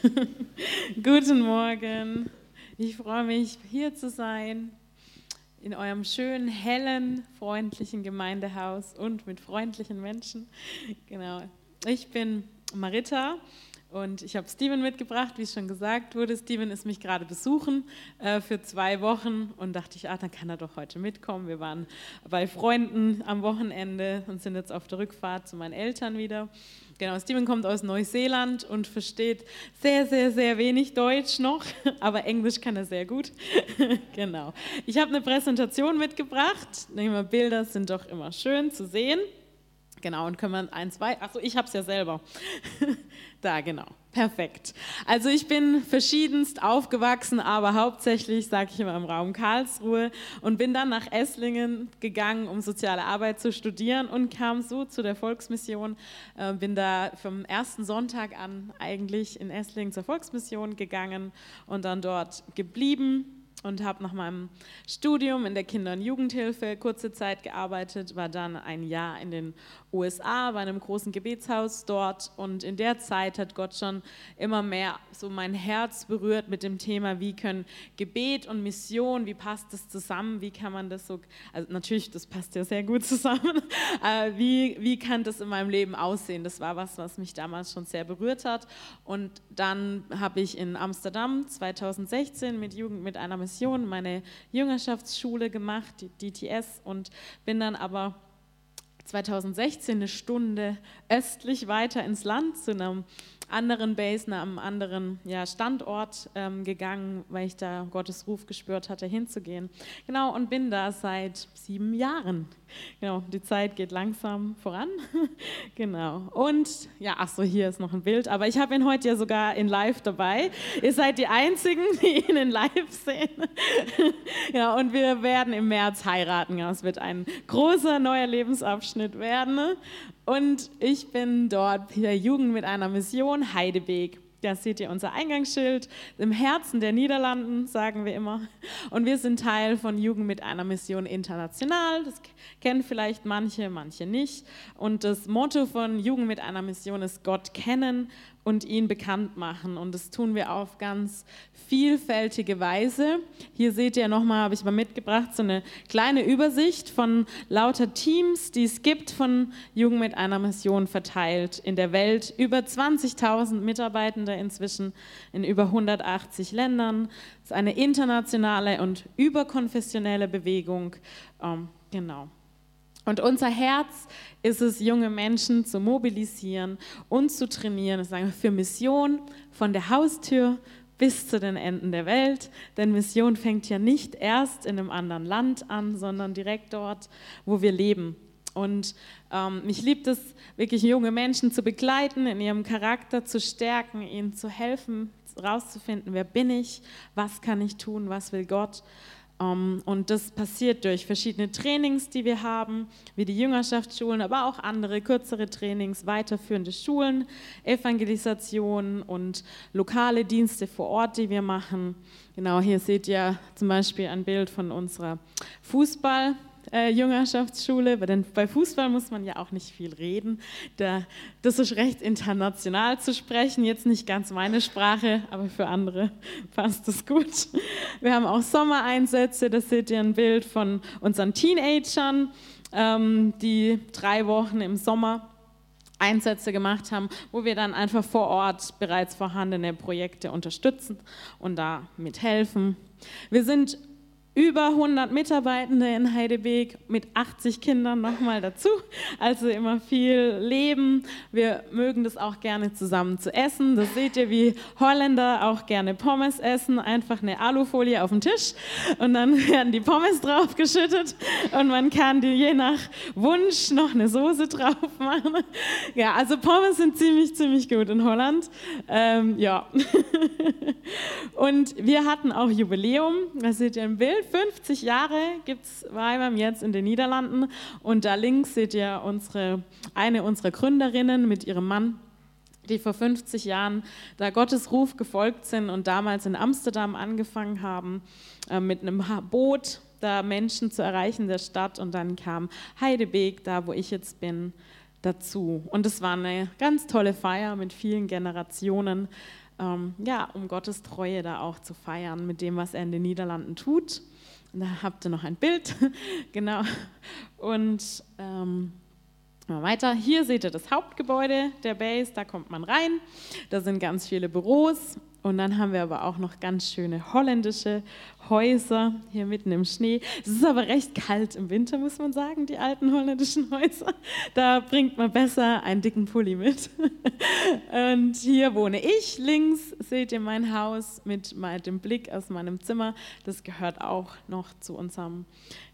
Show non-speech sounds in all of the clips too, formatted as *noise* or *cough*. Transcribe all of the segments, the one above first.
*laughs* Guten Morgen. Ich freue mich, hier zu sein, in eurem schönen, hellen, freundlichen Gemeindehaus und mit freundlichen Menschen. Genau. Ich bin Marita und ich habe Steven mitgebracht, wie es schon gesagt wurde. Steven ist mich gerade besuchen äh, für zwei Wochen und dachte ich, ah, dann kann er doch heute mitkommen. Wir waren bei Freunden am Wochenende und sind jetzt auf der Rückfahrt zu meinen Eltern wieder. Genau, Steven kommt aus Neuseeland und versteht sehr, sehr, sehr wenig Deutsch noch, *laughs* aber Englisch kann er sehr gut. *laughs* genau. Ich habe eine Präsentation mitgebracht. Bilder sind doch immer schön zu sehen. Genau, und können wir ein, zwei, achso, ich habe es ja selber. *laughs* da, genau, perfekt. Also ich bin verschiedenst aufgewachsen, aber hauptsächlich, sage ich immer, im Raum Karlsruhe und bin dann nach Esslingen gegangen, um soziale Arbeit zu studieren und kam so zu der Volksmission. Äh, bin da vom ersten Sonntag an eigentlich in Esslingen zur Volksmission gegangen und dann dort geblieben und habe nach meinem Studium in der Kinder- und Jugendhilfe kurze Zeit gearbeitet, war dann ein Jahr in den USA bei einem großen Gebetshaus dort. Und in der Zeit hat Gott schon immer mehr so mein Herz berührt mit dem Thema, wie können Gebet und Mission, wie passt das zusammen, wie kann man das so, also natürlich, das passt ja sehr gut *laughs* zusammen, äh, wie, wie kann das in meinem Leben aussehen? Das war was, was mich damals schon sehr berührt hat. Und dann habe ich in Amsterdam 2016 mit Jugend mit einer Mission meine Jüngerschaftsschule gemacht, die DTS und bin dann aber 2016 eine Stunde östlich weiter ins Land zu einem anderen Base, einem anderen ja, Standort ähm, gegangen, weil ich da Gottes Ruf gespürt hatte, hinzugehen. Genau, und bin da seit sieben Jahren. Genau, die Zeit geht langsam voran. *laughs* genau. Und ja, ach so, hier ist noch ein Bild, aber ich habe ihn heute ja sogar in live dabei. Ihr seid die Einzigen, *laughs* die ihn in live sehen. ja, *laughs* und wir werden im März heiraten. Ja, es wird ein großer neuer Lebensabschnitt werden. Und ich bin dort hier Jugend mit einer Mission, Heidebeek. Da seht ihr unser Eingangsschild. Im Herzen der Niederlanden, sagen wir immer. Und wir sind Teil von Jugend mit einer Mission international. Das kennen vielleicht manche, manche nicht. Und das Motto von Jugend mit einer Mission ist Gott kennen und ihn bekannt machen. Und das tun wir auf ganz vielfältige Weise. Hier seht ihr nochmal, habe ich mal mitgebracht, so eine kleine Übersicht von lauter Teams, die es gibt von Jugend mit einer Mission verteilt in der Welt. Über 20.000 Mitarbeitende inzwischen in über 180 Ländern. Es ist eine internationale und überkonfessionelle Bewegung. Ähm, genau. Und unser Herz ist es, junge Menschen zu mobilisieren und zu trainieren, sagen für Mission von der Haustür bis zu den Enden der Welt. Denn Mission fängt ja nicht erst in einem anderen Land an, sondern direkt dort, wo wir leben. Und ähm, mich liebt es, wirklich junge Menschen zu begleiten, in ihrem Charakter zu stärken, ihnen zu helfen, herauszufinden, wer bin ich, was kann ich tun, was will Gott. Ähm, und das passiert durch verschiedene Trainings, die wir haben, wie die Jüngerschaftsschulen, aber auch andere kürzere Trainings, weiterführende Schulen, Evangelisation und lokale Dienste vor Ort, die wir machen. Genau, hier seht ihr zum Beispiel ein Bild von unserer Fußball- äh, Jüngerschaftsschule, denn bei Fußball muss man ja auch nicht viel reden. Da, das ist recht international zu sprechen, jetzt nicht ganz meine Sprache, aber für andere *laughs* passt das gut. Wir haben auch Sommereinsätze, da seht ihr ein Bild von unseren Teenagern, ähm, die drei Wochen im Sommer Einsätze gemacht haben, wo wir dann einfach vor Ort bereits vorhandene Projekte unterstützen und da mithelfen. Wir sind über 100 Mitarbeitende in Heidebeek mit 80 Kindern nochmal dazu. Also immer viel Leben. Wir mögen das auch gerne zusammen zu essen. Das seht ihr, wie Holländer auch gerne Pommes essen. Einfach eine Alufolie auf den Tisch und dann *laughs* werden die Pommes draufgeschüttet und man kann die je nach Wunsch noch eine Soße drauf machen. Ja, also Pommes sind ziemlich, ziemlich gut in Holland. Ähm, ja. *laughs* Und wir hatten auch Jubiläum. Das seht ihr im Bild. 50 Jahre gibt es Weibam jetzt in den Niederlanden. Und da links seht ihr unsere, eine unserer Gründerinnen mit ihrem Mann, die vor 50 Jahren da Gottes Ruf gefolgt sind und damals in Amsterdam angefangen haben äh, mit einem Boot da Menschen zu erreichen der Stadt. Und dann kam Heidebeek, da wo ich jetzt bin, dazu. Und es war eine ganz tolle Feier mit vielen Generationen ähm, ja, um Gottes Treue da auch zu feiern mit dem, was er in den Niederlanden tut. Da habt ihr noch ein Bild, *laughs* genau. Und ähm, weiter. Hier seht ihr das Hauptgebäude der Base, da kommt man rein. Da sind ganz viele Büros und dann haben wir aber auch noch ganz schöne holländische Häuser hier mitten im Schnee. Es ist aber recht kalt im Winter, muss man sagen, die alten holländischen Häuser. Da bringt man besser einen dicken Pulli mit. *laughs* Und hier wohne ich. Links seht ihr mein Haus mit dem Blick aus meinem Zimmer. Das gehört auch noch zu unserem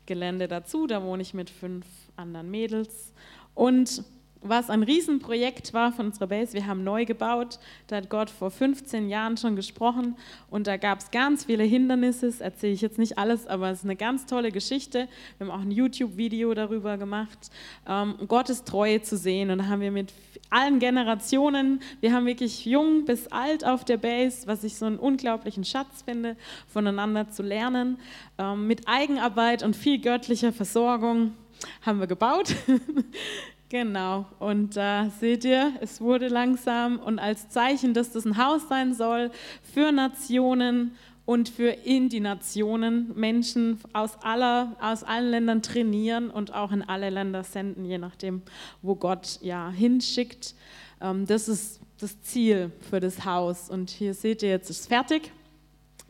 Gelände dazu. Da wohne ich mit fünf anderen Mädels. Und was ein Riesenprojekt war von unserer Base. Wir haben neu gebaut. Da hat Gott vor 15 Jahren schon gesprochen und da gab es ganz viele Hindernisse. Erzähle ich jetzt nicht alles, aber es ist eine ganz tolle Geschichte. Wir haben auch ein YouTube-Video darüber gemacht, ähm, Gottes Treue zu sehen. Und da haben wir mit allen Generationen, wir haben wirklich jung bis alt auf der Base, was ich so einen unglaublichen Schatz finde, voneinander zu lernen. Ähm, mit Eigenarbeit und viel göttlicher Versorgung haben wir gebaut. *laughs* Genau, und äh, seht ihr, es wurde langsam und als Zeichen, dass das ein Haus sein soll für Nationen und für in die Nationen Menschen aus, aller, aus allen Ländern trainieren und auch in alle Länder senden, je nachdem, wo Gott ja hinschickt. Ähm, das ist das Ziel für das Haus. Und hier seht ihr, jetzt ist es fertig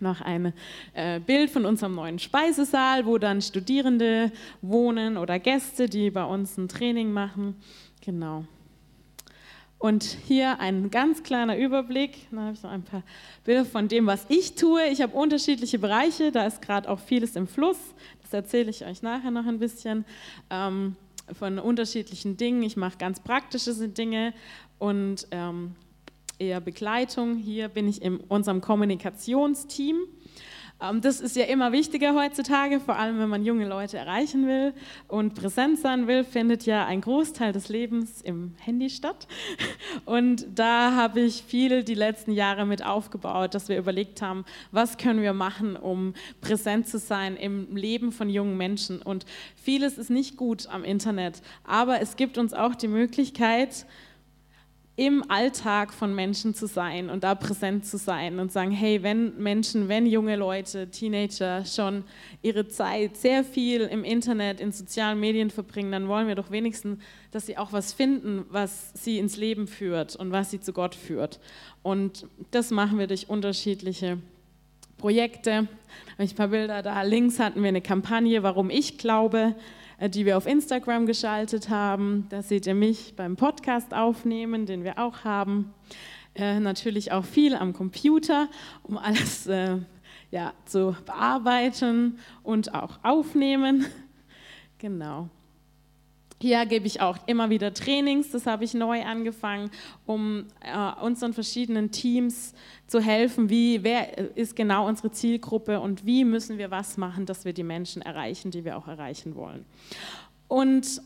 noch ein äh, Bild von unserem neuen Speisesaal, wo dann Studierende wohnen oder Gäste, die bei uns ein Training machen. Genau. Und hier ein ganz kleiner Überblick. Da habe ich noch ein paar Bilder von dem, was ich tue. Ich habe unterschiedliche Bereiche. Da ist gerade auch vieles im Fluss. Das erzähle ich euch nachher noch ein bisschen. Ähm, von unterschiedlichen Dingen. Ich mache ganz praktische Dinge und ähm, eher Begleitung. Hier bin ich in unserem Kommunikationsteam. Ähm, das ist ja immer wichtiger heutzutage, vor allem wenn man junge Leute erreichen will und präsent sein will, findet ja ein Großteil des Lebens im Handy statt. *laughs* Und da habe ich viel die letzten Jahre mit aufgebaut, dass wir überlegt haben, was können wir machen, um präsent zu sein im Leben von jungen Menschen. Und vieles ist nicht gut am Internet, aber es gibt uns auch die Möglichkeit, im Alltag von Menschen zu sein und da präsent zu sein und sagen, hey, wenn Menschen, wenn junge Leute, Teenager schon ihre Zeit sehr viel im Internet, in sozialen Medien verbringen, dann wollen wir doch wenigstens, dass sie auch was finden, was sie ins Leben führt und was sie zu Gott führt. Und das machen wir durch unterschiedliche Projekte. Da habe ich ein paar Bilder da. Links hatten wir eine Kampagne, warum ich glaube. Äh, die wir auf Instagram geschaltet haben. Da seht ihr mich beim Podcast aufnehmen, den wir auch haben. Äh, natürlich auch viel am Computer, um *laughs* alles äh, ja, zu bearbeiten und auch aufnehmen. *laughs* Genau. Hier gebe ich auch immer wieder Trainings, das habe ich neu angefangen, um äh, unseren verschiedenen Teams zu helfen, wie, wer ist genau unsere Zielgruppe und wie müssen wir was machen, dass wir die Menschen erreichen, die wir auch erreichen wollen. Und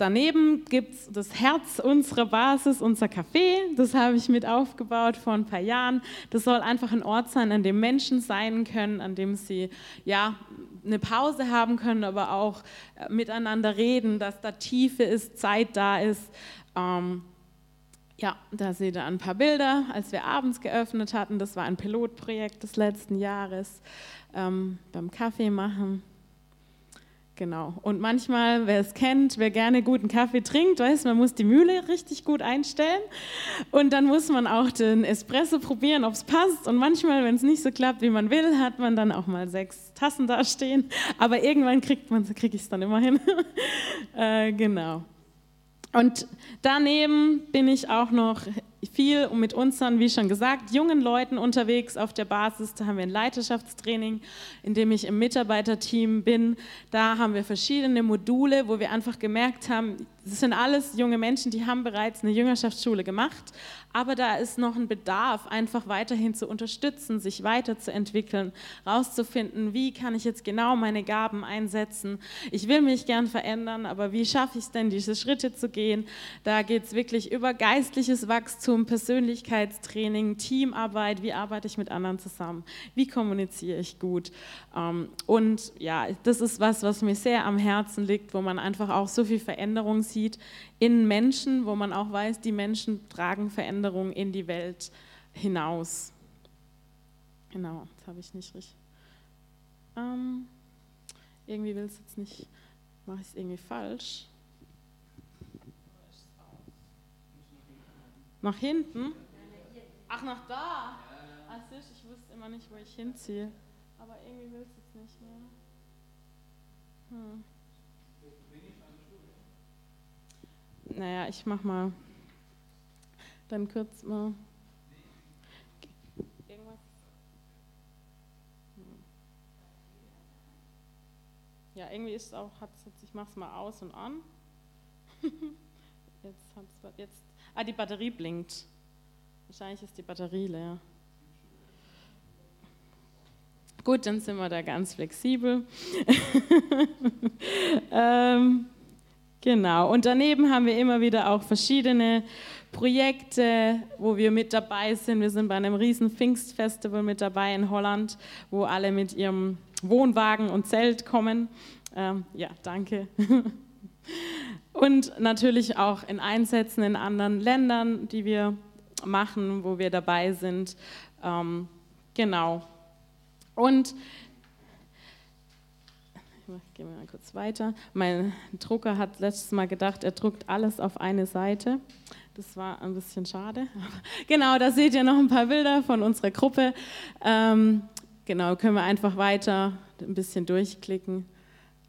daneben gibt es das Herz unserer Basis, unser Café. Das habe ich mit aufgebaut vor ein paar Jahren. Das soll einfach ein Ort sein, an dem Menschen sein können, an dem sie ja eine Pause haben können, aber auch äh, miteinander reden, dass da Tiefe ist, Zeit da ist. Ähm, ja, da seht ihr ein paar Bilder, als wir abends geöffnet hatten. Das war ein Pilotprojekt des letzten Jahres ähm, beim Kaffee machen. Genau. Und manchmal, wer es kennt, wer gerne guten Kaffee trinkt, weiß, man muss die Mühle richtig gut einstellen. Und dann muss man auch den Espresso probieren, ob es passt. Und manchmal, wenn es nicht so klappt, wie man will, hat man dann auch mal sechs Tassen da stehen. Aber irgendwann kriegt man, kriege ich es dann immer hin. *laughs* äh, genau. Und daneben bin ich auch noch viel mit unseren, wie schon gesagt, jungen Leuten unterwegs auf der Basis. Da haben wir ein Leiterschaftstraining, in dem ich im Mitarbeiterteam bin. Da haben wir verschiedene Module, wo wir einfach gemerkt haben, das sind alles junge Menschen, die haben bereits eine Jüngerschaftsschule gemacht, aber da ist noch ein Bedarf, einfach weiterhin zu unterstützen, sich weiterzuentwickeln, rauszufinden, wie kann ich jetzt genau meine Gaben einsetzen. Ich will mich gern verändern, aber wie schaffe ich es denn, diese Schritte zu gehen? Da geht es wirklich über geistliches Wachstum, Persönlichkeitstraining, Teamarbeit, wie arbeite ich mit anderen zusammen, wie kommuniziere ich gut. Ähm, und ja, das ist was, was mir sehr am Herzen liegt, wo man einfach auch so viel Veränderung sieht in Menschen, wo man auch weiß, die Menschen tragen Veränderungen in die Welt hinaus. Genau, das habe ich nicht richtig. Ähm, irgendwie will es jetzt nicht, mache ich es irgendwie falsch. Nach hinten? Ach, nach da? Ach, ich wusste immer nicht, wo ich hinziehe. Aber irgendwie will es jetzt nicht mehr. Hm. Naja, ich mach mal dann kurz mal. Irgendwas? Ja, irgendwie ist es auch, hat es ich mach's mal aus und an. *laughs* jetzt hat's jetzt. Ah, die Batterie blinkt. Wahrscheinlich ist die Batterie leer. Gut, dann sind wir da ganz flexibel. *laughs* ähm, genau, und daneben haben wir immer wieder auch verschiedene Projekte, wo wir mit dabei sind. Wir sind bei einem riesen Pfingstfestival mit dabei in Holland, wo alle mit ihrem Wohnwagen und Zelt kommen. Ähm, ja, danke. *laughs* Und natürlich auch in Einsätzen in anderen Ländern, die wir machen, wo wir dabei sind. Ähm, genau. Und gehen wir mal kurz weiter. Mein Drucker hat letztes Mal gedacht, er druckt alles auf eine Seite. Das war ein bisschen schade. *laughs* genau, da seht ihr noch ein paar Bilder von unserer Gruppe. Ähm, genau, können wir einfach weiter ein bisschen durchklicken.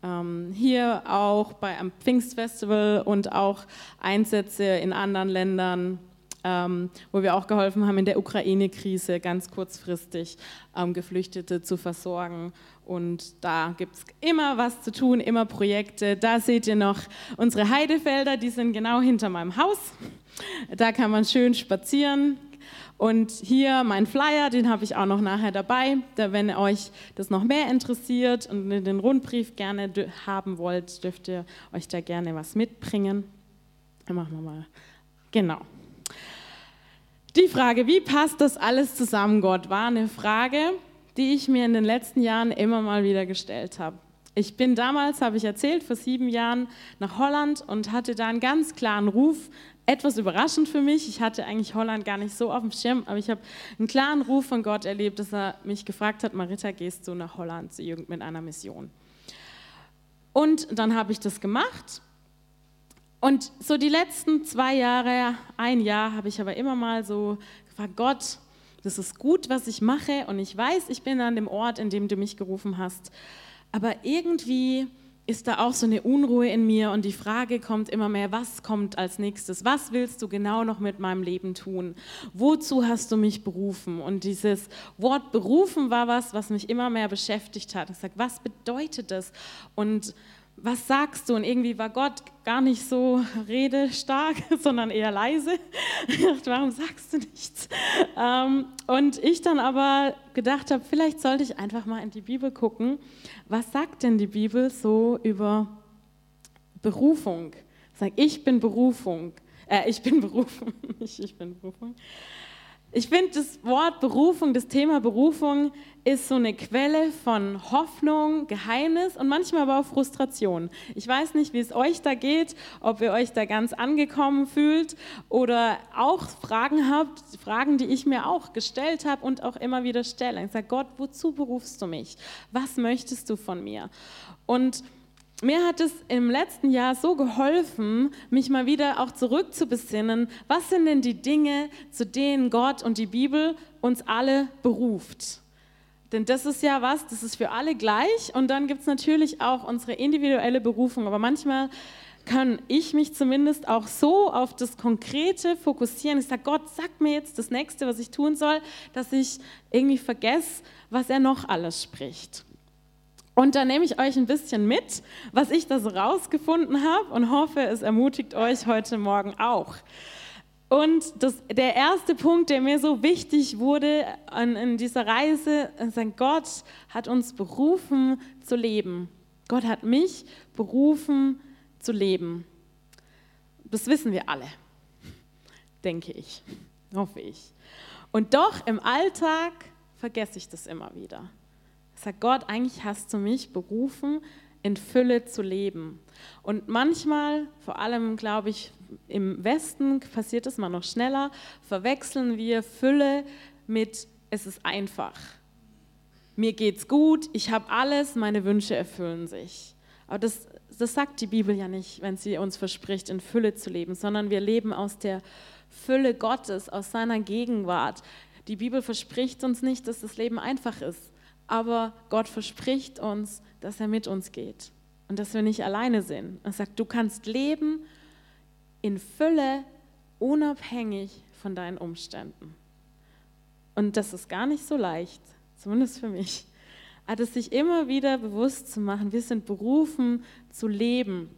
Ähm, hier auch bei am Pfingstfestival und auch Einsätze in anderen Ländern ähm, wo wir auch geholfen haben, in der Ukraine-Krise ganz kurzfristig ähm, Geflüchtete zu versorgen. Und da gibt es immer was zu tun, immer Projekte. Da seht ihr noch unsere Heidefelder, die sind genau hinter meinem Haus. Da kann man schön spazieren. Und hier mein Flyer, den habe ich auch noch nachher dabei. Da, wenn euch das noch mehr interessiert und den Rundbrief gerne haben wollt, dürft ihr euch da gerne was mitbringen. Dann machen wir mal. Genau. Die Frage, wie passt das alles zusammen, Gott, war eine Frage, die ich mir in den letzten Jahren immer mal wieder gestellt habe. Ich bin damals, habe ich erzählt, vor sieben Jahren nach Holland und hatte da einen ganz klaren Ruf. Etwas überraschend für mich. Ich hatte eigentlich Holland gar nicht so auf dem Schirm, aber ich habe einen klaren Ruf von Gott erlebt, dass er mich gefragt hat: Marita, gehst du nach Holland mit einer Mission? Und dann habe ich das gemacht und so die letzten zwei Jahre, ein Jahr, habe ich aber immer mal so gefragt, Gott, das ist gut, was ich mache und ich weiß, ich bin an dem Ort, in dem du mich gerufen hast. Aber irgendwie ist da auch so eine Unruhe in mir und die Frage kommt immer mehr, was kommt als nächstes? Was willst du genau noch mit meinem Leben tun? Wozu hast du mich berufen? Und dieses Wort berufen war was, was mich immer mehr beschäftigt hat. Ich sage, was bedeutet das? Und was sagst du? Und irgendwie war Gott gar nicht so redestark, *laughs* sondern eher leise. *laughs* Ich dachte, warum sagst du nichts? Ähm, und ich dann aber gedacht habe, vielleicht sollte ich einfach mal in die Bibel gucken. Was sagt denn die Bibel so über Berufung? Sag, ich bin Berufung. Äh, ich bin *laughs* Berufung, nicht ich bin Berufung. Ich finde das Wort Berufung, das Thema Berufung ist so eine Quelle von Hoffnung, Geheimnis und manchmal aber auch Frustration. Ich weiß nicht, wie es euch da geht, ob ihr euch da ganz angekommen fühlt oder auch Fragen habt, Fragen, die ich mir auch gestellt habe und auch immer wieder stelle. Ich sage, Gott, wozu berufst du mich? Was möchtest du von mir? Und mir hat es im letzten Jahr so geholfen, mich mal wieder auch zurückzubesinnen, was sind denn die Dinge, zu denen Gott und die Bibel uns alle beruft. Denn das ist ja was, das ist für alle gleich und dann gibt es natürlich auch unsere individuelle Berufung, aber manchmal kann ich mich zumindest auch so auf das Konkrete fokussieren. Ich sage, Gott, sag mir jetzt das Nächste, was ich tun soll, dass ich irgendwie vergesse, was er noch alles spricht. Und da nehme ich euch ein bisschen mit, was ich da so rausgefunden habe und hoffe, es ermutigt euch heute Morgen auch. Und das, der erste Punkt, der mir so wichtig wurde an, in dieser Reise, ist, Gott hat uns berufen zu leben. Gott hat mich berufen zu leben. Das wissen wir alle, denke ich, hoffe ich. Und doch im Alltag vergesse ich das immer wieder. Sag Gott, eigentlich hast du mich berufen, in Fülle zu leben. Und manchmal, vor allem glaube ich, im Westen passiert es mal noch schneller, verwechseln wir Fülle mit es ist einfach. mir geht's gut, ich habe alles, meine Wünsche erfüllen sich. Aber das, das sagt die Bibel ja nicht, wenn sie uns verspricht, in Fülle zu leben, sondern wir leben aus der Fülle Gottes, aus seiner Gegenwart. Die Bibel verspricht uns nicht, dass das Leben einfach ist, aber Gott verspricht uns, dass er mit uns geht und dass wir nicht alleine sind. Er sagt, du kannst leben in Fülle, unabhängig von deinen Umständen. Und das ist gar nicht so leicht, zumindest für mich. Aber *laughs* das sich immer wieder bewusst zu machen, wir sind berufen zu leben.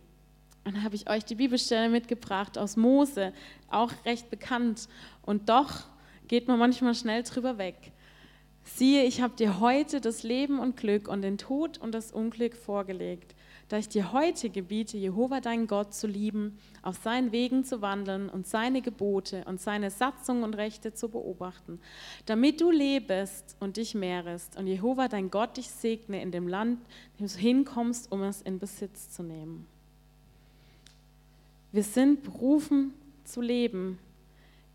Und dann habe ich euch die Bibelstelle mitgebracht aus Mose, auch recht bekannt. Und doch geht man manchmal schnell drüber weg. Siehe, ich habe dir heute das Leben und Glück und den Tod und das Unglück vorgelegt da ich dir heute gebiete, Jehova deinen Gott zu lieben, auf seinen Wegen zu wandeln und seine Gebote und seine Satzungen und Rechte zu beobachten, damit du lebest und dich mehrest und Jehova dein Gott dich segne in dem Land, in dem du hinkommst, um es in Besitz zu nehmen. Wir sind berufen zu leben,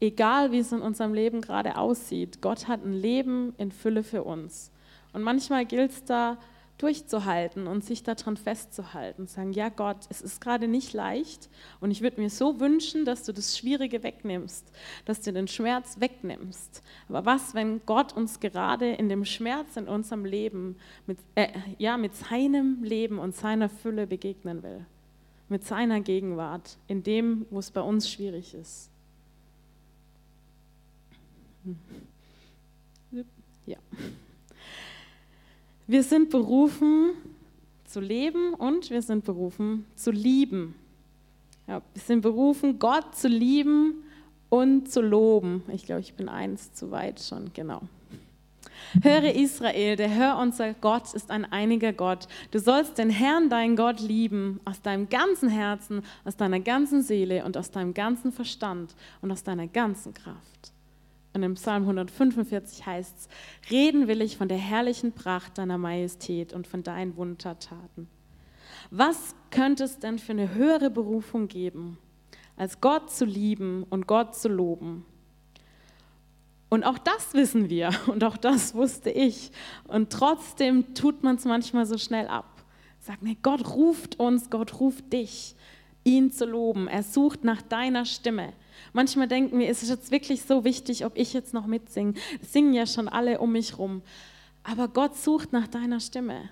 egal wie es in unserem Leben gerade aussieht. Gott hat ein Leben in Fülle für uns. Und manchmal gilt es da, durchzuhalten und sich daran festzuhalten. Sagen, ja Gott, es ist gerade nicht leicht und ich würde mir so wünschen, dass du das Schwierige wegnimmst, dass du den Schmerz wegnimmst. Aber was, wenn Gott uns gerade in dem Schmerz in unserem Leben, mit, äh, ja, mit seinem Leben und seiner Fülle begegnen will? Mit seiner Gegenwart, in dem, wo es bei uns schwierig ist. Ja. Wir sind berufen zu leben und wir sind berufen zu lieben. Ja, wir sind berufen, Gott zu lieben und zu loben. Ich glaube, ich bin eins zu weit schon, genau. Höre Israel, der Herr unser Gott ist ein einiger Gott. Du sollst den Herrn, deinen Gott, lieben aus deinem ganzen Herzen, aus deiner ganzen Seele und aus deinem ganzen Verstand und aus deiner ganzen Kraft. Und im Psalm 145 heißt es, reden will ich von der herrlichen Pracht deiner Majestät und von deinen Wundertaten. Was könnte es denn für eine höhere Berufung geben, als Gott zu lieben und Gott zu loben? Und auch das wissen wir *laughs* und auch das wusste ich. Und trotzdem tut man es manchmal so schnell ab. Sagt, nee, Gott ruft uns, Gott ruft dich, ihn zu loben. Er sucht nach deiner Stimme. Manchmal denken wir, ist es jetzt wirklich so wichtig, ob ich jetzt noch mitsinge? Singen ja schon alle um mich rum. Aber Gott sucht nach deiner Stimme.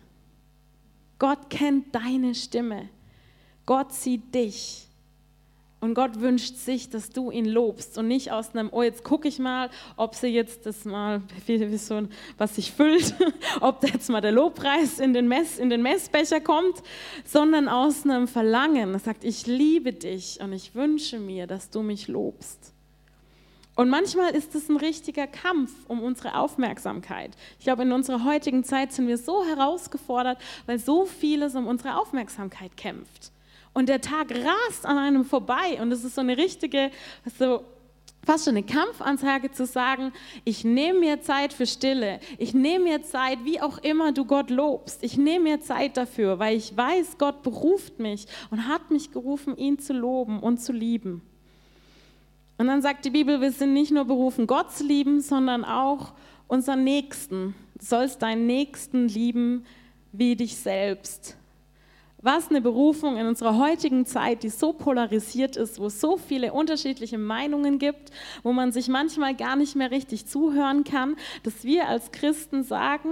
Gott kennt deine Stimme. Gott sieht dich. Und Gott wünscht sich, dass du ihn lobst und nicht aus einem, oh, jetzt gucke ich mal, ob sie jetzt das mal, *laughs* was sich füllt, *laughs* ob da jetzt mal der Lobpreis in den, Mess, in den Messbecher kommt, sondern aus einem Verlangen. Er sagt, ich liebe dich und ich wünsche mir, dass du mich lobst. Und manchmal ist es ein richtiger Kampf um unsere Aufmerksamkeit. Ich glaube, in unserer heutigen Zeit sind wir so herausgefordert, weil so vieles um unsere Aufmerksamkeit kämpft und der Tag rast an einem vorbei und es ist so eine richtige, so fast schon eine Kampfansage zu sagen, ich nehme mir Zeit für Stille, ich nehme mir Zeit, wie auch immer du Gott lobst, ich nehme mir Zeit dafür, weil ich weiß, Gott beruft mich und hat mich gerufen, ihn zu loben und zu lieben. Und dann sagt die Bibel, wir sind nicht nur berufen, Gott zu lieben, sondern auch unseren Nächsten. Du sollst deinen Nächsten lieben wie dich selbst. Was eine Berufung in unserer heutigen Zeit, die so polarisiert ist, wo es so viele unterschiedliche Meinungen gibt, wo man sich manchmal gar nicht mehr richtig zuhören kann, dass wir als Christen sagen,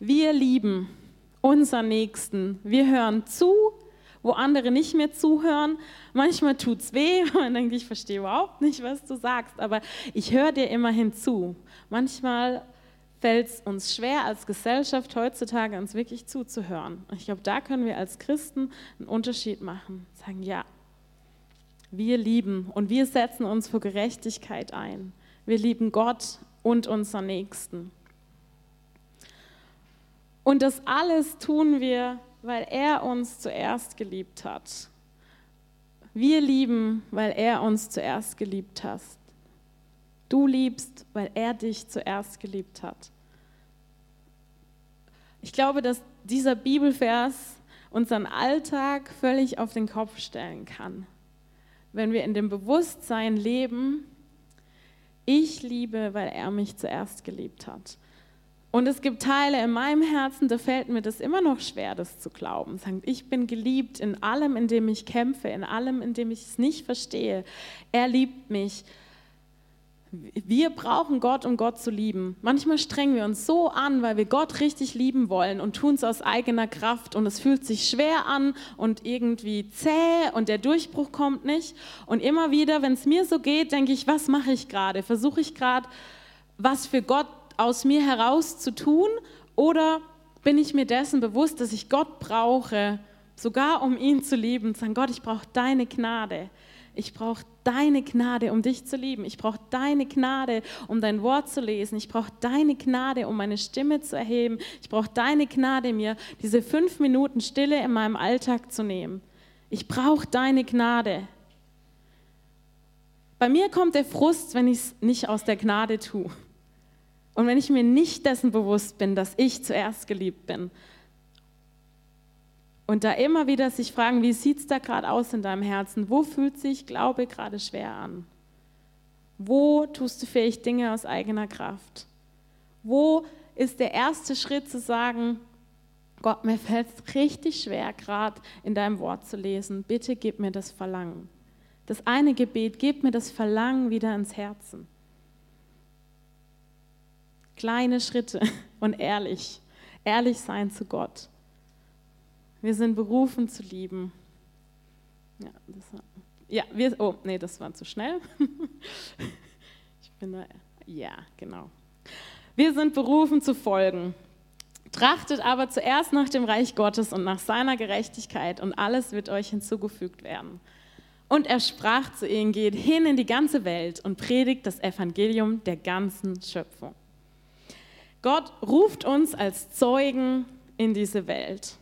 wir lieben unseren Nächsten. Wir hören zu, wo andere nicht mehr zuhören. Manchmal tut es weh, *laughs* man denkt, ich verstehe überhaupt nicht, was du sagst, aber ich höre dir immerhin zu. Manchmal fällt es uns schwer, als Gesellschaft heutzutage uns wirklich zuzuhören. Ich glaube, da können wir als Christen einen Unterschied machen. Sagen, ja, wir lieben und wir setzen uns für Gerechtigkeit ein. Wir lieben Gott und unseren Nächsten. Und das alles tun wir, weil er uns zuerst geliebt hat. Wir lieben, weil er uns zuerst geliebt hat. Du liebst, weil er dich zuerst geliebt hat. Ich glaube, dass dieser Bibelvers unseren Alltag völlig auf den Kopf stellen kann. Wenn wir in dem Bewusstsein leben, ich liebe, weil er mich zuerst geliebt hat. Und es gibt Teile in meinem Herzen, da fällt mir das immer noch schwer, das zu glauben. Sagen, ich bin geliebt in allem, in dem ich kämpfe, in allem, in dem ich es nicht verstehe. Er liebt mich. Wir brauchen Gott, um Gott zu lieben. Manchmal strengen wir uns so an, weil wir Gott richtig lieben wollen und tun es aus eigener Kraft und es fühlt sich schwer an und irgendwie zäh und der Durchbruch kommt nicht. Und immer wieder, wenn es mir so geht, denke ich, was mache ich gerade? Versuche ich gerade, was für Gott aus mir heraus zu tun oder bin ich mir dessen bewusst, dass ich Gott brauche, sogar um ihn zu lieben und sagen, Gott, ich brauche deine Gnade. Ich brauche deine Gnade, um dich zu lieben. Ich brauche deine Gnade, um dein Wort zu lesen. Ich brauche deine Gnade, um meine Stimme zu erheben. Ich brauche deine Gnade, mir diese fünf Minuten Stille in meinem Alltag zu nehmen. Ich brauche deine Gnade. Bei mir kommt der Frust, wenn ich es nicht aus der Gnade tue. Und wenn ich mir nicht dessen bewusst bin, dass ich zuerst geliebt bin, und da immer wieder sich fragen, wie sieht es da gerade aus in deinem Herzen? Wo fühlt sich Glaube gerade schwer an? Wo tust du fähig Dinge aus eigener Kraft? Wo ist der erste Schritt zu sagen, Gott, mir fällt es richtig schwer, gerade in deinem Wort zu lesen. Bitte gib mir das Verlangen. Das eine Gebet, gib mir das Verlangen wieder ins Herzen kleine Schritte *laughs* und ehrlich, ehrlich sein zu Gott. Wir sind berufen zu lieben. Ja, das war, ja wir, oh, nee, das war zu schnell. *laughs* Ich bin da, ja, genau. Wir sind berufen zu folgen. Trachtet aber zuerst nach dem Reich Gottes und nach seiner Gerechtigkeit und alles wird euch hinzugefügt werden. Und er sprach zu ihnen, geht hin in die ganze Welt und predigt das Evangelium der ganzen Schöpfung. Gott ruft uns als Zeugen in diese Welt.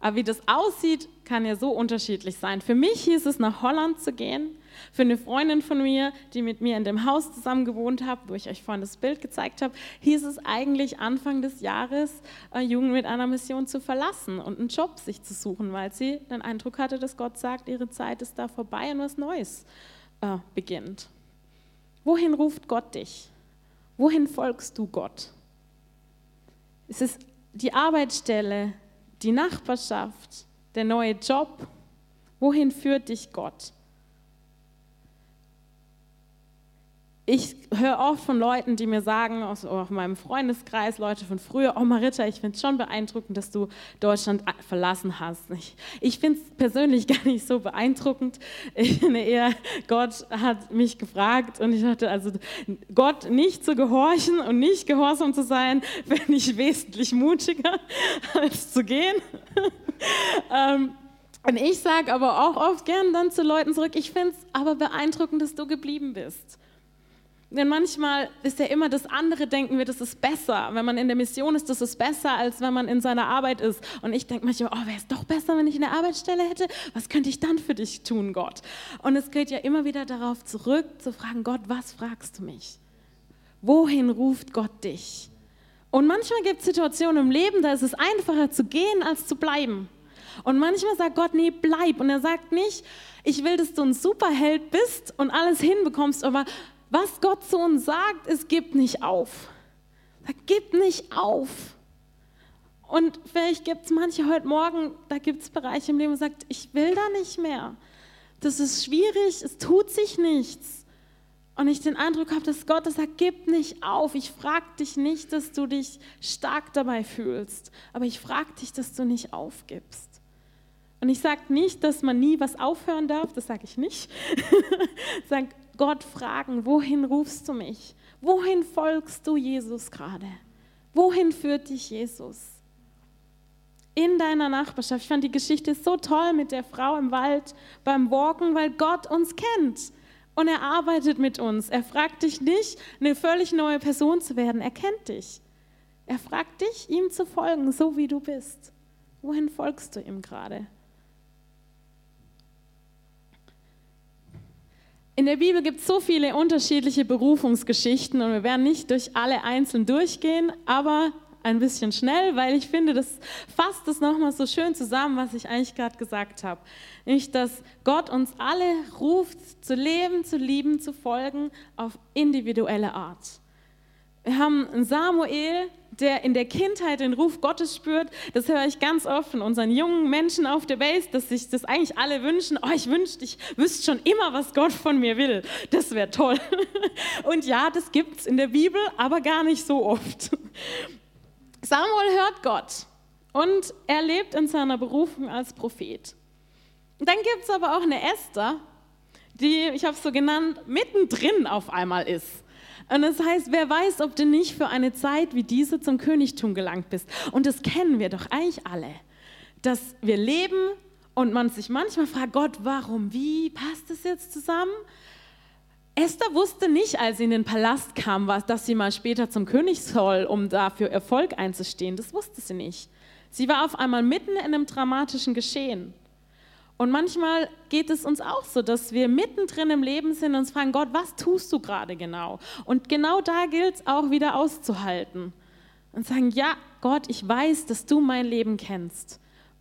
Aber wie das aussieht, kann ja so unterschiedlich sein. Für mich hieß es, nach Holland zu gehen. Für eine Freundin von mir, die mit mir in dem Haus zusammen gewohnt hat, wo ich euch vorhin das Bild gezeigt habe, hieß es eigentlich Anfang des Jahres, äh, Jugend mit einer Mission zu verlassen und einen Job sich zu suchen, weil sie den Eindruck hatte, dass Gott sagt, ihre Zeit ist da vorbei und was Neues äh, beginnt. Wohin ruft Gott dich? Wohin folgst du Gott? Ist es die Arbeitsstelle, die Nachbarschaft, der neue Job? Wohin führt dich Gott? Ich höre oft von Leuten, die mir sagen, aus, aus meinem Freundeskreis, Leute von früher, oh Marita, ich finde es schon beeindruckend, dass du Deutschland verlassen hast. Ich, ich finde es persönlich *laughs* gar nicht so beeindruckend. Ich finde eher, Gott hat mich gefragt und ich dachte, also Gott nicht zu gehorchen und nicht gehorsam zu sein, *laughs* finde ich wesentlich mutiger, *laughs* als zu gehen. ähm, und ich sage aber auch oft gern dann zu Leuten zurück, ich finde es aber beeindruckend, dass du geblieben bist. Denn manchmal ist ja immer das andere, denken wir, das ist besser. Wenn man in der Mission ist, das ist besser, als wenn man in seiner Arbeit ist. Und ich denke manchmal, oh, wäre es doch besser, wenn ich eine Arbeitsstelle hätte? Was könnte ich dann für dich tun, Gott? Und es geht ja immer wieder darauf zurück, zu fragen, Gott, was fragst du mich? Wohin ruft Gott dich? Und manchmal gibt es Situationen im Leben, da ist es einfacher zu gehen, als zu bleiben. Und manchmal sagt Gott, nee, bleib. Und er sagt nicht, ich will, dass du ein Superheld bist und alles hinbekommst, aber was Gott zu uns sagt, ist, gib nicht auf. Sag, gib nicht auf. Und vielleicht gibt es manche heute Morgen, da gibt es Bereiche im Leben, wo sagt, ich will da nicht mehr. Das ist schwierig, es tut sich nichts. Und ich den Eindruck habe, dass Gott das sagt, gib nicht auf. Ich frage dich nicht, dass du dich stark dabei fühlst, aber ich frage dich, dass du nicht aufgibst. Und ich sage nicht, dass man nie was aufhören darf, das sage ich nicht. *laughs* sag, Gott fragen, wohin rufst du mich? Wohin folgst du Jesus gerade? Wohin führt dich Jesus? In deiner Nachbarschaft. Ich fand die Geschichte so toll mit der Frau im Wald beim Walken, weil Gott uns kennt. Und er arbeitet mit uns. Er fragt dich nicht, eine völlig neue Person zu werden. Er kennt dich. Er fragt dich, ihm zu folgen, so wie du bist. Wohin folgst du ihm gerade? In der Bibel gibt es so viele unterschiedliche Berufungsgeschichten und wir werden nicht durch alle einzeln durchgehen, aber ein bisschen schnell, weil ich finde, das fasst das nochmal so schön zusammen, was ich eigentlich gerade gesagt habe. Nämlich, dass Gott uns alle ruft, zu leben, zu lieben, zu folgen, auf individuelle Art. Wir haben Samuel, der in der Kindheit den Ruf Gottes spürt. Das höre ich ganz oft von unseren jungen Menschen auf der Base, dass sich das eigentlich alle wünschen. Oh, ich wünschte, ich wüsste schon immer, was Gott von mir will. Das wäre toll. *laughs* Und ja, das gibt es in der Bibel, aber gar nicht so oft. Samuel hört Gott und er lebt in seiner Berufung als Prophet. Dann gibt es aber auch eine Esther, die, ich habe es so genannt, mittendrin auf einmal ist. Und das heißt, wer weiß, ob du nicht für eine Zeit wie diese zum Königtum gelangt bist. Und das kennen wir doch eigentlich alle, dass wir leben und man sich manchmal fragt, Gott, warum, wie passt das jetzt zusammen? Esther wusste nicht, als sie in den Palast kam, dass sie mal später zum König soll, um dafür Erfolg einzustehen. Das wusste sie nicht. Sie war auf einmal mitten in einem dramatischen Geschehen. Und manchmal geht es uns auch so, dass wir mittendrin im Leben sind und uns fragen, Gott, was tust du gerade genau? Und genau da gilt es auch wieder auszuhalten und sagen, ja, Gott, ich weiß, dass du mein Leben kennst.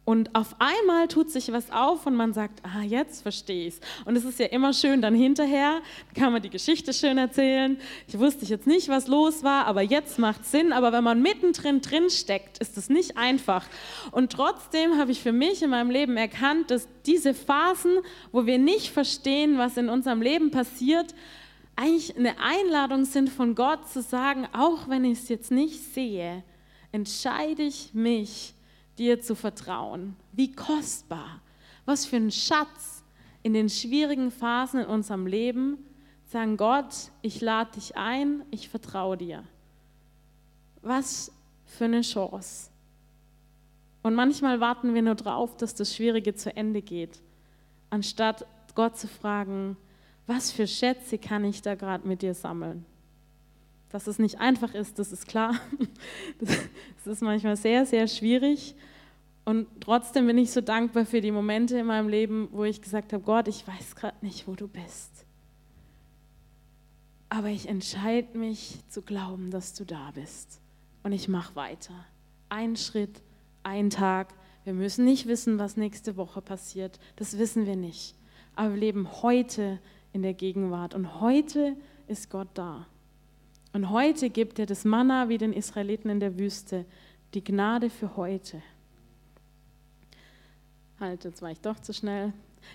Und auf einmal tut sich was auf und man sagt, ah, jetzt verstehe ich es. Und es ist ja immer schön, dann hinterher kann man die Geschichte schön erzählen. Ich wusste jetzt nicht, was los war, aber jetzt macht es Sinn. Aber wenn man mittendrin drin steckt, ist es nicht einfach. Und trotzdem habe ich für mich in meinem Leben erkannt, dass diese Phasen, wo wir nicht verstehen, was in unserem Leben passiert, eigentlich eine Einladung sind von Gott zu sagen, auch wenn ich es jetzt nicht sehe, entscheide ich mich, dir zu vertrauen. Wie kostbar, was für ein Schatz in den schwierigen Phasen in unserem Leben, sagen Gott, ich lade dich ein, ich vertraue dir. Was für eine Chance. Und manchmal warten wir nur darauf, dass das Schwierige zu Ende geht, anstatt Gott zu fragen, was für Schätze kann ich da gerade mit dir sammeln? Dass es nicht einfach ist, das ist klar. *laughs* Das ist manchmal sehr, sehr schwierig. Und trotzdem bin ich so dankbar für die Momente in meinem Leben, wo ich gesagt habe, Gott, ich weiß gerade nicht, wo du bist. Aber ich entscheide mich zu glauben, dass du da bist. Und ich mache weiter. Ein Schritt, ein Tag. Wir müssen nicht wissen, was nächste Woche passiert. Das wissen wir nicht. Aber wir leben heute in der Gegenwart. Und heute ist Gott da. Und heute gibt er das Manna wie den Israeliten in der Wüste, die Gnade für heute. Halt, jetzt war ich doch zu schnell.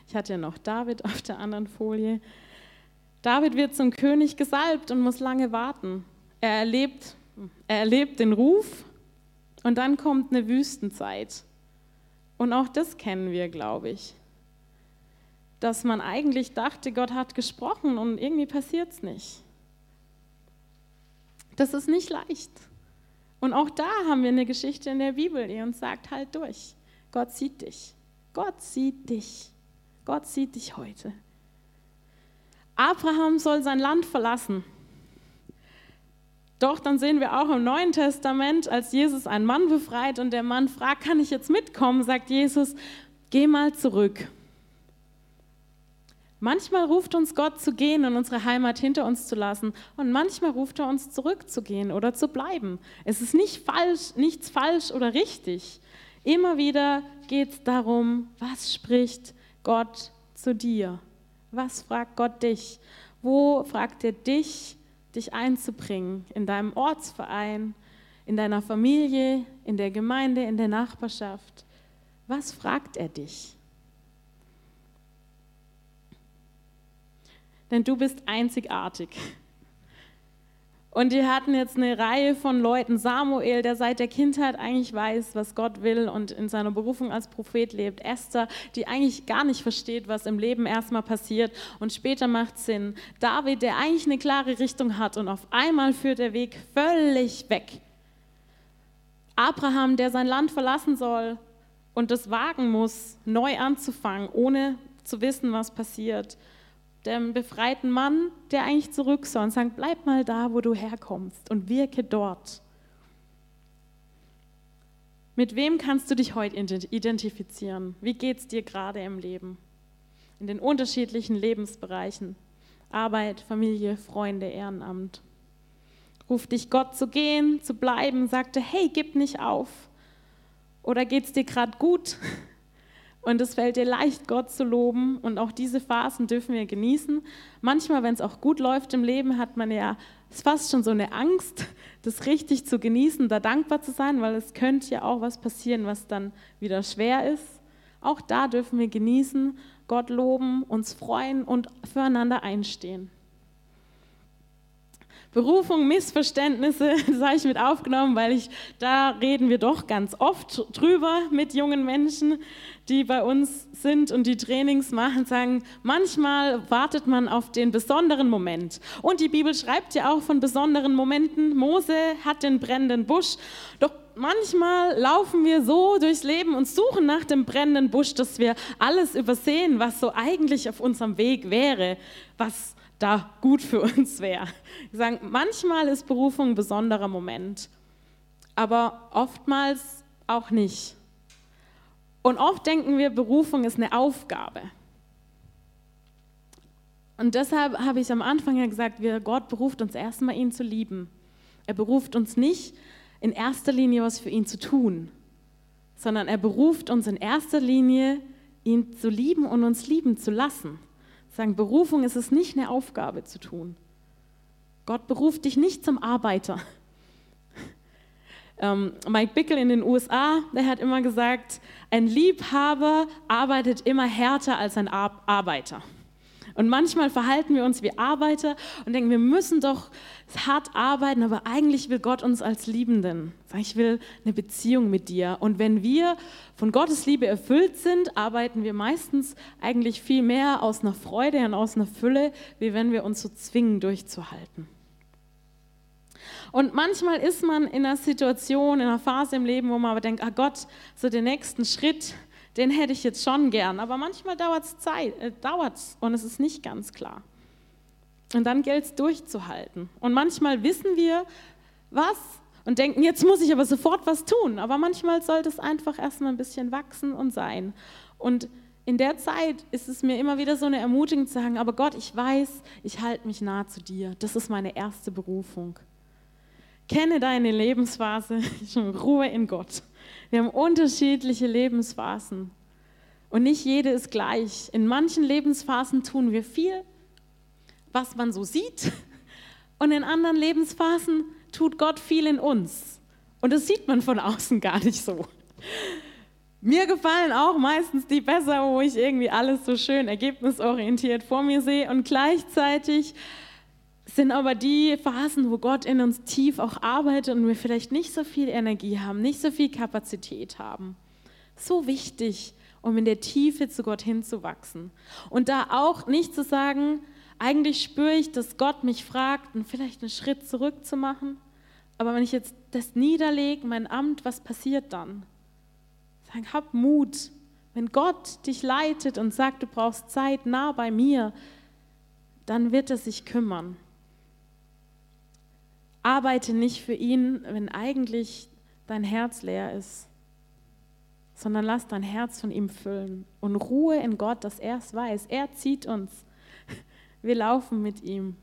Ich hatte ja noch David auf der anderen Folie. David wird zum König gesalbt und muss lange warten. Er erlebt, er erlebt den Ruf und dann kommt eine Wüstenzeit. Und auch das kennen wir, glaube ich. Dass man eigentlich dachte, Gott hat gesprochen und irgendwie passiert es nicht. Das ist nicht leicht. Und auch da haben wir eine Geschichte in der Bibel, die uns sagt, halt durch. Gott sieht dich. Gott sieht dich. Gott sieht dich heute. Abraham soll sein Land verlassen. Doch dann sehen wir auch im Neuen Testament, als Jesus einen Mann befreit und der Mann fragt, kann ich jetzt mitkommen, sagt Jesus, geh mal zurück. Manchmal ruft uns Gott zu gehen und unsere Heimat hinter uns zu lassen und manchmal ruft er uns zurückzugehen oder zu bleiben. Es ist nicht falsch, nichts falsch oder richtig. Immer wieder geht es darum, was spricht Gott zu dir? Was fragt Gott dich? Wo fragt er dich, dich einzubringen? In deinem Ortsverein, in deiner Familie, in der Gemeinde, in der Nachbarschaft? Was fragt er dich? Denn du bist einzigartig. Und die hatten jetzt eine Reihe von Leuten, Samuel, der seit der Kindheit eigentlich weiß, was Gott will und in seiner Berufung als Prophet lebt. Esther, die eigentlich gar nicht versteht, was im Leben erstmal passiert und später macht Sinn. David, der eigentlich eine klare Richtung hat und auf einmal führt der Weg völlig weg. Abraham, der sein Land verlassen soll und das wagen muss, neu anzufangen, ohne zu wissen, was passiert dem befreiten Mann, der eigentlich zurück soll und sagt, bleib mal da, wo du herkommst und wirke dort. Mit wem kannst du dich heute identifizieren? Wie geht es dir gerade im Leben? In den unterschiedlichen Lebensbereichen. Arbeit, Familie, Freunde, Ehrenamt. Ruft dich Gott zu gehen, zu bleiben, sagte, hey, gib nicht auf. Oder geht es dir gerade gut? *laughs* Und es fällt dir leicht, Gott zu loben. Und auch diese Phasen dürfen wir genießen. Manchmal, wenn es auch gut läuft im Leben, hat man ja fast schon so eine Angst, das richtig zu genießen, da dankbar zu sein, weil es könnte ja auch was passieren, was dann wieder schwer ist. Auch da dürfen wir genießen, Gott loben, uns freuen und füreinander einstehen. Berufung, Missverständnisse, *laughs* das habe ich mit aufgenommen, weil ich, da reden wir doch ganz oft drüber mit jungen Menschen, die bei uns sind und die Trainings machen, sagen, manchmal wartet man auf den besonderen Moment. Und die Bibel schreibt ja auch von besonderen Momenten. Mose hat den brennenden Busch, doch manchmal laufen wir so durchs Leben und suchen nach dem brennenden Busch, dass wir alles übersehen, was so eigentlich auf unserem Weg wäre, was da gut für uns wäre. Wir sagen, manchmal ist Berufung ein besonderer Moment, aber oftmals auch nicht. Und oft denken wir, Berufung ist eine Aufgabe. Und deshalb habe ich am Anfang ja gesagt, wir, Gott beruft uns erstmal, ihn zu lieben. Er beruft uns nicht in erster Linie was für ihn zu tun, sondern er beruft uns in erster Linie, ihn zu lieben und uns lieben zu lassen. Sagen, Berufung ist es nicht eine Aufgabe zu tun. Gott beruft dich nicht zum Arbeiter. Ähm, Mike Bickel in den USA, der hat immer gesagt, ein Liebhaber arbeitet immer härter als ein Ar Arbeiter. Und manchmal verhalten wir uns wie Arbeiter und denken, wir müssen doch hart arbeiten, aber eigentlich will Gott uns als Liebenden. Ich will eine Beziehung mit dir. Und wenn wir von Gottes Liebe erfüllt sind, arbeiten wir meistens eigentlich viel mehr aus einer Freude und aus einer Fülle, wie wenn wir uns so zwingen, durchzuhalten. Und manchmal ist man in einer Situation, in einer Phase im Leben, wo man aber denkt, ah Gott, so den nächsten Schritt, den hätte ich jetzt schon gern. Aber manchmal dauert es Zeit, äh, dauert's und es ist nicht ganz klar. Und dann gilt es durchzuhalten. Und manchmal wissen wir was und denken, jetzt muss ich aber sofort was tun. Aber manchmal sollte es einfach erstmal ein bisschen wachsen und sein. Und in der Zeit ist es mir immer wieder so eine Ermutigung zu sagen, aber Gott, ich weiß, ich halte mich nah zu dir. Das ist meine erste Berufung. Kenne deine Lebensphase, *laughs* Ruhe in Gott. Wir haben unterschiedliche Lebensphasen und nicht jede ist gleich. In manchen Lebensphasen tun wir viel, was man so sieht, und in anderen Lebensphasen tut Gott viel in uns. Und das sieht man von außen gar nicht so. Mir gefallen auch meistens die besser, wo ich irgendwie alles so schön ergebnisorientiert vor mir sehe und gleichzeitig sind aber die Phasen, wo Gott in uns tief auch arbeitet und wir vielleicht nicht so viel Energie haben, nicht so viel Kapazität haben. So wichtig, um in der Tiefe zu Gott hinzuwachsen. Und da auch nicht zu sagen, eigentlich spüre ich, dass Gott mich fragt, vielleicht einen Schritt zurück zu machen. Aber wenn ich jetzt das niederlege, mein Amt, was passiert dann? Sagen, hab Mut. Wenn Gott dich leitet und sagt, du brauchst Zeit nah bei mir, dann wird er sich kümmern arbeite nicht für ihn, wenn eigentlich dein Herz leer ist, sondern lass dein Herz von ihm füllen und Ruhe in Gott, dass er es weiß. Er zieht uns. Wir laufen mit ihm.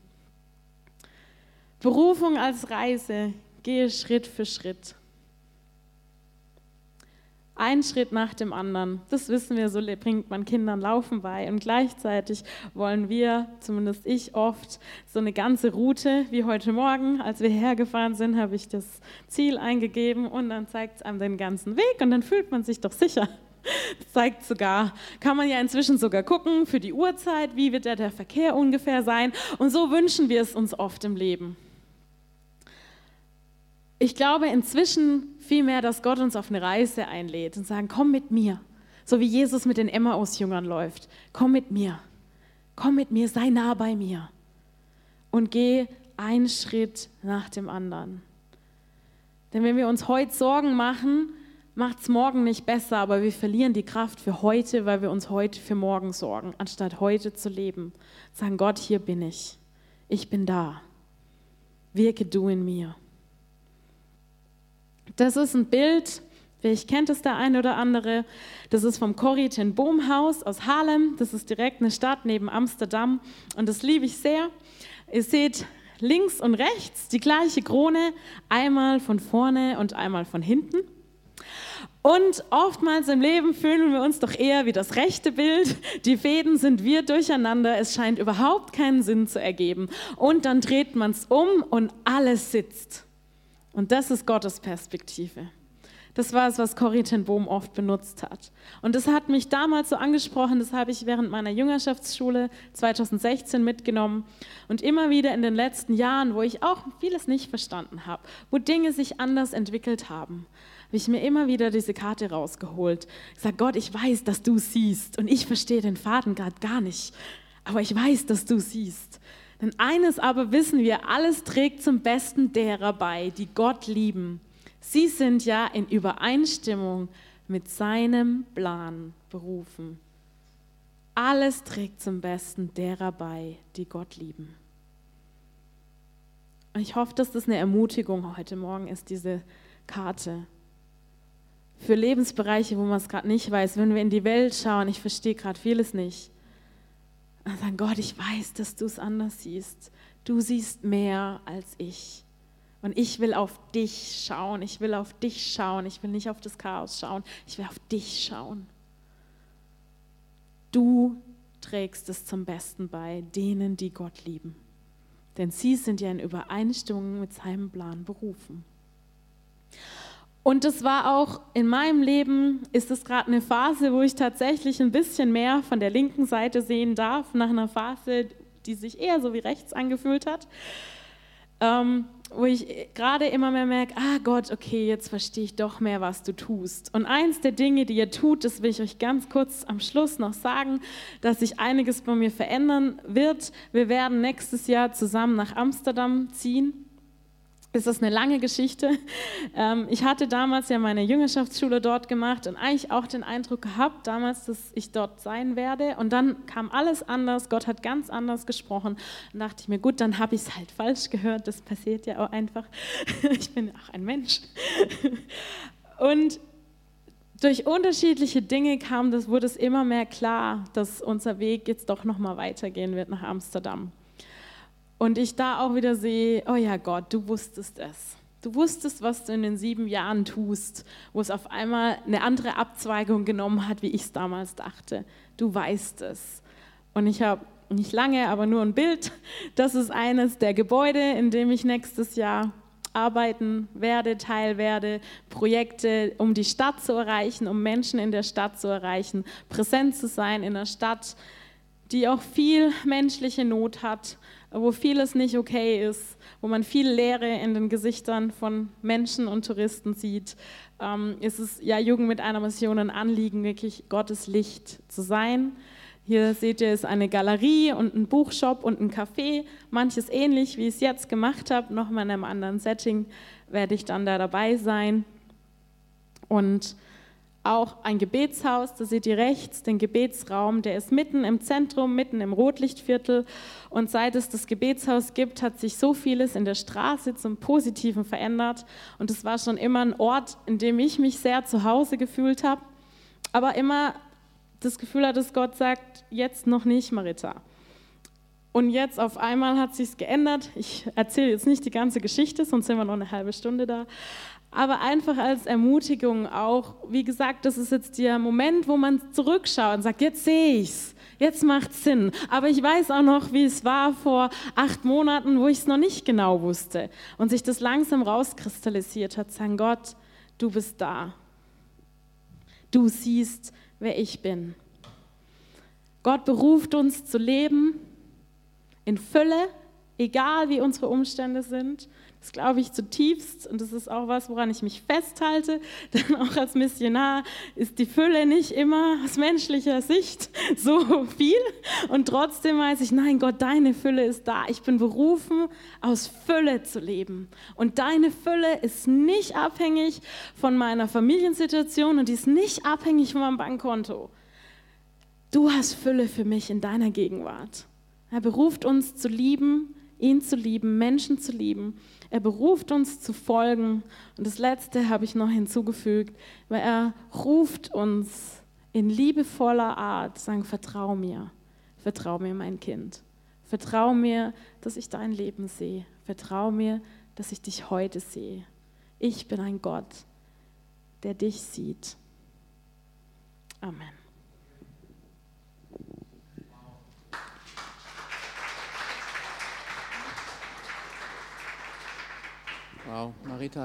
Berufung als Reise, gehe Schritt für Schritt. Ein Schritt nach dem anderen. Das wissen wir, so bringt man Kindern Laufen bei. Und gleichzeitig wollen wir, zumindest ich oft, so eine ganze Route, wie heute Morgen, als wir hergefahren sind, habe ich das Ziel eingegeben und dann zeigt es einem den ganzen Weg und dann fühlt man sich doch sicher. Das zeigt sogar, kann man ja inzwischen sogar gucken für die Uhrzeit, wie wird der Verkehr ungefähr sein. Und so wünschen wir es uns oft im Leben. Ich glaube inzwischen vielmehr, dass Gott uns auf eine Reise einlädt und sagt, komm mit mir. So wie Jesus mit den Emmaus-Jüngern läuft. Komm mit mir. Komm mit mir, sei nah bei mir. Und geh einen Schritt nach dem anderen. Denn wenn wir uns heute Sorgen machen, macht es morgen nicht besser, aber wir verlieren die Kraft für heute, weil wir uns heute für morgen sorgen, anstatt heute zu leben. Sagen, Gott, hier bin ich. Ich bin da. Wirke du in mir. Das ist ein Bild, vielleicht kennt es der eine oder andere. Das ist vom Corrie ten Boom Haus aus Haarlem. Das ist direkt eine Stadt neben Amsterdam und das liebe ich sehr. Ihr seht links und rechts die gleiche Krone, einmal von vorne und einmal von hinten. Und oftmals im Leben fühlen wir uns doch eher wie das rechte Bild. Die Fäden sind wir durcheinander. Es scheint überhaupt keinen Sinn zu ergeben. Und dann dreht man es um und alles sitzt. Und das ist Gottes Perspektive. Das war es, was Corrie ten Bohm oft benutzt hat. Und das hat mich damals so angesprochen, das habe ich während meiner Jüngerschaftsschule 2016 mitgenommen. Und immer wieder in den letzten Jahren, wo ich auch vieles nicht verstanden habe, wo Dinge sich anders entwickelt haben, habe ich mir immer wieder diese Karte rausgeholt. Ich sage, Gott, ich weiß, dass du siehst und ich verstehe den Faden gerade gar nicht, aber ich weiß, dass du siehst. Denn eines aber wissen wir, alles trägt zum Besten derer bei, die Gott lieben. Sie sind ja in Übereinstimmung mit seinem Plan berufen. Alles trägt zum Besten derer bei, die Gott lieben. Und ich hoffe, dass das eine Ermutigung heute Morgen ist, diese Karte für Lebensbereiche, wo man es gerade nicht weiß. Wenn wir in die Welt schauen, ich verstehe gerade vieles nicht. Und sagen, Gott, ich weiß, dass du es anders siehst. Du siehst mehr als ich. Und ich will auf dich schauen. Ich will auf dich schauen. Ich will nicht auf das Chaos schauen. Ich will auf dich schauen. Du trägst es zum Besten bei denen, die Gott lieben. Denn sie sind ja in Übereinstimmung mit seinem Plan berufen. Und das war auch in meinem Leben, ist es gerade eine Phase, wo ich tatsächlich ein bisschen mehr von der linken Seite sehen darf, nach einer Phase, die sich eher so wie rechts angefühlt hat. Ähm, wo ich gerade immer mehr merke, ah Gott, okay, jetzt verstehe ich doch mehr, was du tust. Und eins der Dinge, die ihr tut, das will ich euch ganz kurz am Schluss noch sagen, dass sich einiges bei mir verändern wird. Wir werden nächstes Jahr zusammen nach Amsterdam ziehen ist das eine lange Geschichte. Ähm, ich hatte damals ja meine Jüngerschaftsschule dort gemacht und eigentlich auch den Eindruck gehabt, damals, dass ich dort sein werde. Und dann kam alles anders. Gott hat ganz anders gesprochen. Und dachte ich mir, gut, dann habe ich es halt falsch gehört. Das passiert ja auch einfach. *laughs* Ich bin auch ein Mensch. Und durch unterschiedliche Dinge kam das, wurde es immer mehr klar, dass unser Weg jetzt doch noch mal weitergehen wird nach Amsterdam. Und ich da auch wieder sehe, oh ja Gott, du wusstest es. Du wusstest, was du in den sieben Jahren tust, wo es auf einmal eine andere Abzweigung genommen hat, wie ich es damals dachte. Du weißt es. Und ich habe nicht lange, aber nur ein Bild. Das ist eines der Gebäude, in dem ich nächstes Jahr arbeiten werde, teil werde, Projekte, um die Stadt zu erreichen, um Menschen in der Stadt zu erreichen, präsent zu sein in einer Stadt, die auch viel menschliche Not hat wo vieles nicht okay ist, wo man viel Leere in den Gesichtern von Menschen und Touristen sieht, ähm, ist es ja Jugend mit einer Mission ein Anliegen, wirklich Gottes Licht zu sein. Hier seht ihr, ist eine Galerie und ein Buchshop und ein Café. Manches ähnlich, wie ich es jetzt gemacht habe, nochmal in einem anderen Setting werde ich dann da dabei sein. Und auch ein Gebetshaus, da seht ihr rechts den Gebetsraum, der ist mitten im Zentrum, mitten im Rotlichtviertel. Und seit es das Gebetshaus gibt, hat sich so vieles in der Straße zum Positiven verändert. Und es war schon immer ein Ort, in dem ich mich sehr zu Hause gefühlt habe, aber immer das Gefühl hatte, dass Gott sagt, jetzt noch nicht, Marita. Und jetzt auf einmal hat sich geändert. Ich erzähle jetzt nicht die ganze Geschichte, sonst sind wir noch eine halbe Stunde da aber einfach als Ermutigung auch, wie gesagt, das ist jetzt der Moment, wo man zurückschaut und sagt, jetzt sehe ich's, jetzt macht's Sinn. Aber ich weiß auch noch, wie es war vor acht Monaten, wo ich es noch nicht genau wusste und sich das langsam rauskristallisiert hat, sagen, Gott, du bist da. Du siehst, wer ich bin. Gott beruft uns zu leben in Fülle, egal wie unsere Umstände sind. Das glaube ich zutiefst und das ist auch was, woran ich mich festhalte, *laughs* denn auch als Missionar ist die Fülle nicht immer aus menschlicher Sicht *laughs* so viel und trotzdem weiß ich, nein Gott, deine Fülle ist da. Ich bin berufen, aus Fülle zu leben und deine Fülle ist nicht abhängig von meiner Familiensituation und die ist nicht abhängig von meinem Bankkonto. Du hast Fülle für mich in deiner Gegenwart. Er beruft uns zu lieben, ihn zu lieben, Menschen zu lieben er beruft uns zu folgen. Und das Letzte habe ich noch hinzugefügt, weil er ruft uns in liebevoller Art, sagen, vertrau mir, vertrau mir, mein Kind. Vertrau mir, dass ich dein Leben sehe. Vertrau mir, dass ich dich heute sehe. Ich bin ein Gott, der dich sieht. Amen. Marita.